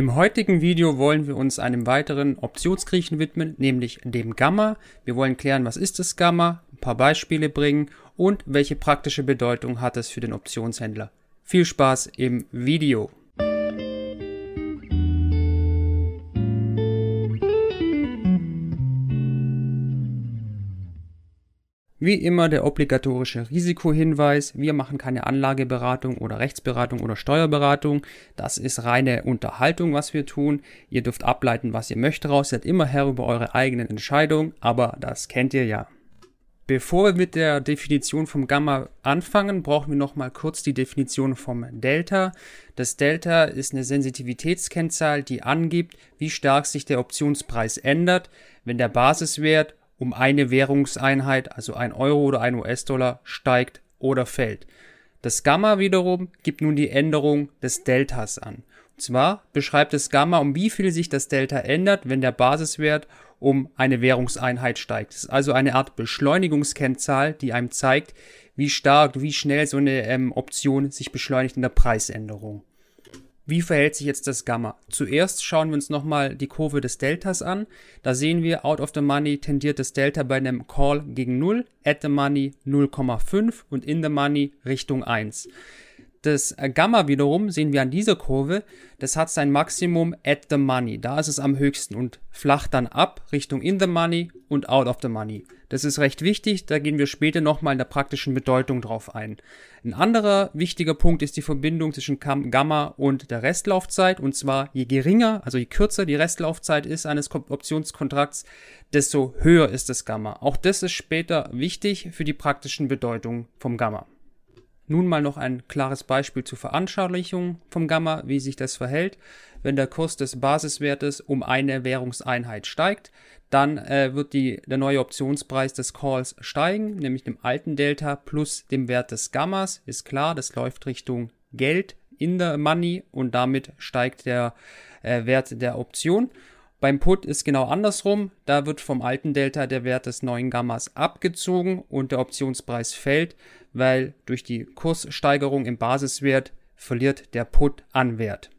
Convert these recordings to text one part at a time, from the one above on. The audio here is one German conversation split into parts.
Im heutigen Video wollen wir uns einem weiteren Optionsgriechen widmen, nämlich dem Gamma. Wir wollen klären, was ist das Gamma, ein paar Beispiele bringen und welche praktische Bedeutung hat es für den Optionshändler. Viel Spaß im Video! Wie immer der obligatorische Risikohinweis. Wir machen keine Anlageberatung oder Rechtsberatung oder Steuerberatung. Das ist reine Unterhaltung, was wir tun. Ihr dürft ableiten, was ihr möchtet raus. Seid immer Herr über eure eigenen Entscheidungen, aber das kennt ihr ja. Bevor wir mit der Definition vom Gamma anfangen, brauchen wir noch mal kurz die Definition vom Delta. Das Delta ist eine Sensitivitätskennzahl, die angibt, wie stark sich der Optionspreis ändert, wenn der Basiswert um eine Währungseinheit, also ein Euro oder ein US-Dollar, steigt oder fällt. Das Gamma wiederum gibt nun die Änderung des Deltas an. Und zwar beschreibt das Gamma, um wie viel sich das Delta ändert, wenn der Basiswert um eine Währungseinheit steigt. Das ist also eine Art Beschleunigungskennzahl, die einem zeigt, wie stark, wie schnell so eine ähm, Option sich beschleunigt in der Preisänderung. Wie verhält sich jetzt das Gamma? Zuerst schauen wir uns nochmal die Kurve des Deltas an. Da sehen wir, out of the money tendiert das Delta bei einem Call gegen 0, at the money 0,5 und in the money Richtung 1. Das Gamma wiederum sehen wir an dieser Kurve, das hat sein Maximum at the money. Da ist es am höchsten und flacht dann ab Richtung in the money und out of the money. Das ist recht wichtig, da gehen wir später nochmal in der praktischen Bedeutung drauf ein. Ein anderer wichtiger Punkt ist die Verbindung zwischen Gamma und der Restlaufzeit und zwar je geringer, also je kürzer die Restlaufzeit ist eines Optionskontrakts, desto höher ist das Gamma. Auch das ist später wichtig für die praktischen Bedeutungen vom Gamma. Nun mal noch ein klares Beispiel zur Veranschaulichung vom Gamma, wie sich das verhält. Wenn der Kurs des Basiswertes um eine Währungseinheit steigt, dann äh, wird die, der neue Optionspreis des Calls steigen, nämlich dem alten Delta plus dem Wert des Gammas. Ist klar, das läuft Richtung Geld in der Money und damit steigt der äh, Wert der Option. Beim Put ist genau andersrum. Da wird vom alten Delta der Wert des neuen Gammas abgezogen und der Optionspreis fällt, weil durch die Kurssteigerung im Basiswert verliert der Put an Wert.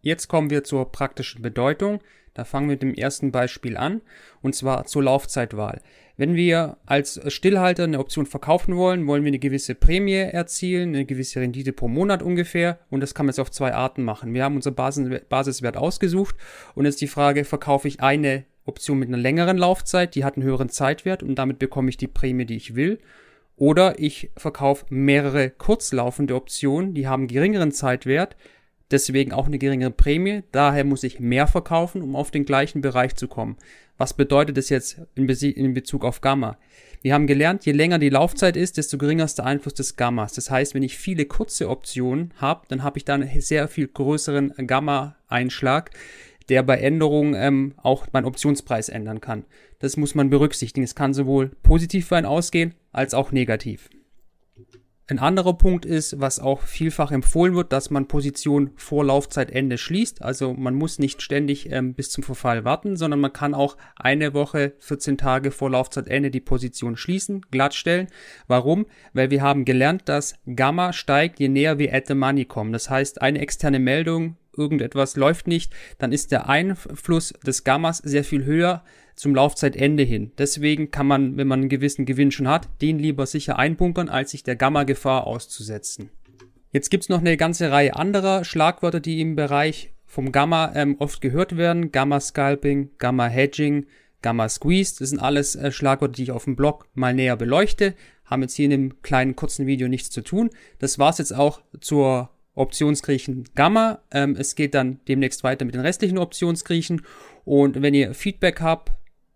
Jetzt kommen wir zur praktischen Bedeutung. Da fangen wir mit dem ersten Beispiel an, und zwar zur Laufzeitwahl. Wenn wir als Stillhalter eine Option verkaufen wollen, wollen wir eine gewisse Prämie erzielen, eine gewisse Rendite pro Monat ungefähr, und das kann man jetzt auf zwei Arten machen. Wir haben unser Basiswert ausgesucht, und jetzt die Frage, verkaufe ich eine Option mit einer längeren Laufzeit, die hat einen höheren Zeitwert, und damit bekomme ich die Prämie, die ich will, oder ich verkaufe mehrere kurzlaufende Optionen, die haben geringeren Zeitwert, deswegen auch eine geringere Prämie. Daher muss ich mehr verkaufen, um auf den gleichen Bereich zu kommen. Was bedeutet das jetzt in, Be in Bezug auf Gamma? Wir haben gelernt, je länger die Laufzeit ist, desto geringer ist der Einfluss des Gammas. Das heißt, wenn ich viele kurze Optionen habe, dann habe ich da einen sehr viel größeren Gamma-Einschlag, der bei Änderungen ähm, auch meinen Optionspreis ändern kann. Das muss man berücksichtigen. Es kann sowohl positiv für einen ausgehen, als auch negativ. Ein anderer Punkt ist, was auch vielfach empfohlen wird, dass man Position vor Laufzeitende schließt. Also man muss nicht ständig ähm, bis zum Verfall warten, sondern man kann auch eine Woche, 14 Tage vor Laufzeitende die Position schließen, glattstellen. Warum? Weil wir haben gelernt, dass Gamma steigt, je näher wir at the money kommen. Das heißt, eine externe Meldung irgendetwas läuft nicht, dann ist der Einfluss des Gammas sehr viel höher zum Laufzeitende hin. Deswegen kann man, wenn man einen gewissen Gewinn schon hat, den lieber sicher einbunkern, als sich der Gamma-Gefahr auszusetzen. Jetzt gibt's noch eine ganze Reihe anderer Schlagwörter, die im Bereich vom Gamma ähm, oft gehört werden. Gamma-Scalping, Gamma-Hedging, Gamma-Squeeze. Das sind alles äh, Schlagwörter, die ich auf dem Blog mal näher beleuchte. Haben jetzt hier in dem kleinen kurzen Video nichts zu tun. Das war's jetzt auch zur Optionsgriechen Gamma. Ähm, es geht dann demnächst weiter mit den restlichen Optionsgriechen. Und wenn ihr Feedback habt,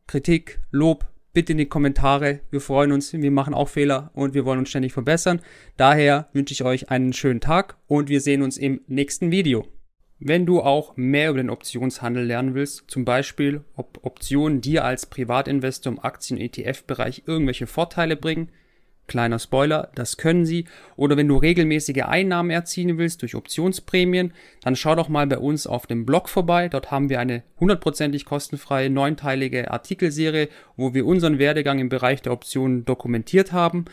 Kritik, Lob, bitte in die Kommentare. Wir freuen uns, wir machen auch Fehler und wir wollen uns ständig verbessern. Daher wünsche ich euch einen schönen Tag und wir sehen uns im nächsten Video. Wenn du auch mehr über den Optionshandel lernen willst, zum Beispiel, ob Optionen dir als Privatinvestor im Aktien- und ETF-Bereich irgendwelche Vorteile bringen, Kleiner Spoiler, das können sie. Oder wenn du regelmäßige Einnahmen erzielen willst durch Optionsprämien, dann schau doch mal bei uns auf dem Blog vorbei. Dort haben wir eine hundertprozentig kostenfreie neunteilige Artikelserie, wo wir unseren Werdegang im Bereich der Optionen dokumentiert haben.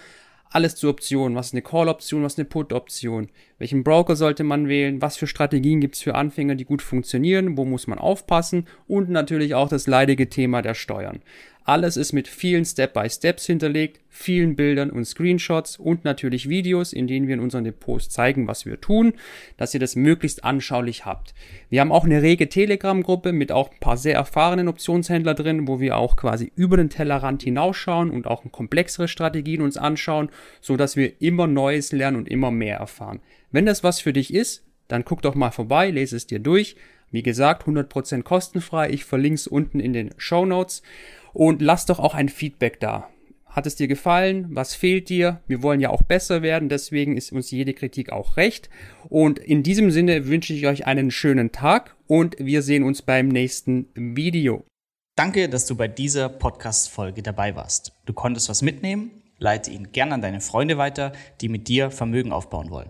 alles zu Optionen. Was ist eine Call-Option, was ist eine Put-Option? Welchen Broker sollte man wählen? Was für Strategien gibt es für Anfänger, die gut funktionieren? Wo muss man aufpassen? Und natürlich auch das leidige Thema der Steuern. Alles ist mit vielen Step-by-Steps hinterlegt, vielen Bildern und Screenshots und natürlich Videos, in denen wir in unseren Depots zeigen, was wir tun, dass ihr das möglichst anschaulich habt. Wir haben auch eine rege Telegram-Gruppe mit auch ein paar sehr erfahrenen Optionshändler drin, wo wir auch quasi über den Tellerrand hinausschauen und auch komplexere Strategien uns anschauen, so dass wir immer Neues lernen und immer mehr erfahren. Wenn das was für dich ist, dann guck doch mal vorbei, lese es dir durch. Wie gesagt, 100% kostenfrei. Ich verlinke es unten in den Show Notes. Und lass doch auch ein Feedback da. Hat es dir gefallen? Was fehlt dir? Wir wollen ja auch besser werden, deswegen ist uns jede Kritik auch recht. Und in diesem Sinne wünsche ich euch einen schönen Tag und wir sehen uns beim nächsten Video. Danke, dass du bei dieser Podcast-Folge dabei warst. Du konntest was mitnehmen? Leite ihn gern an deine Freunde weiter, die mit dir Vermögen aufbauen wollen.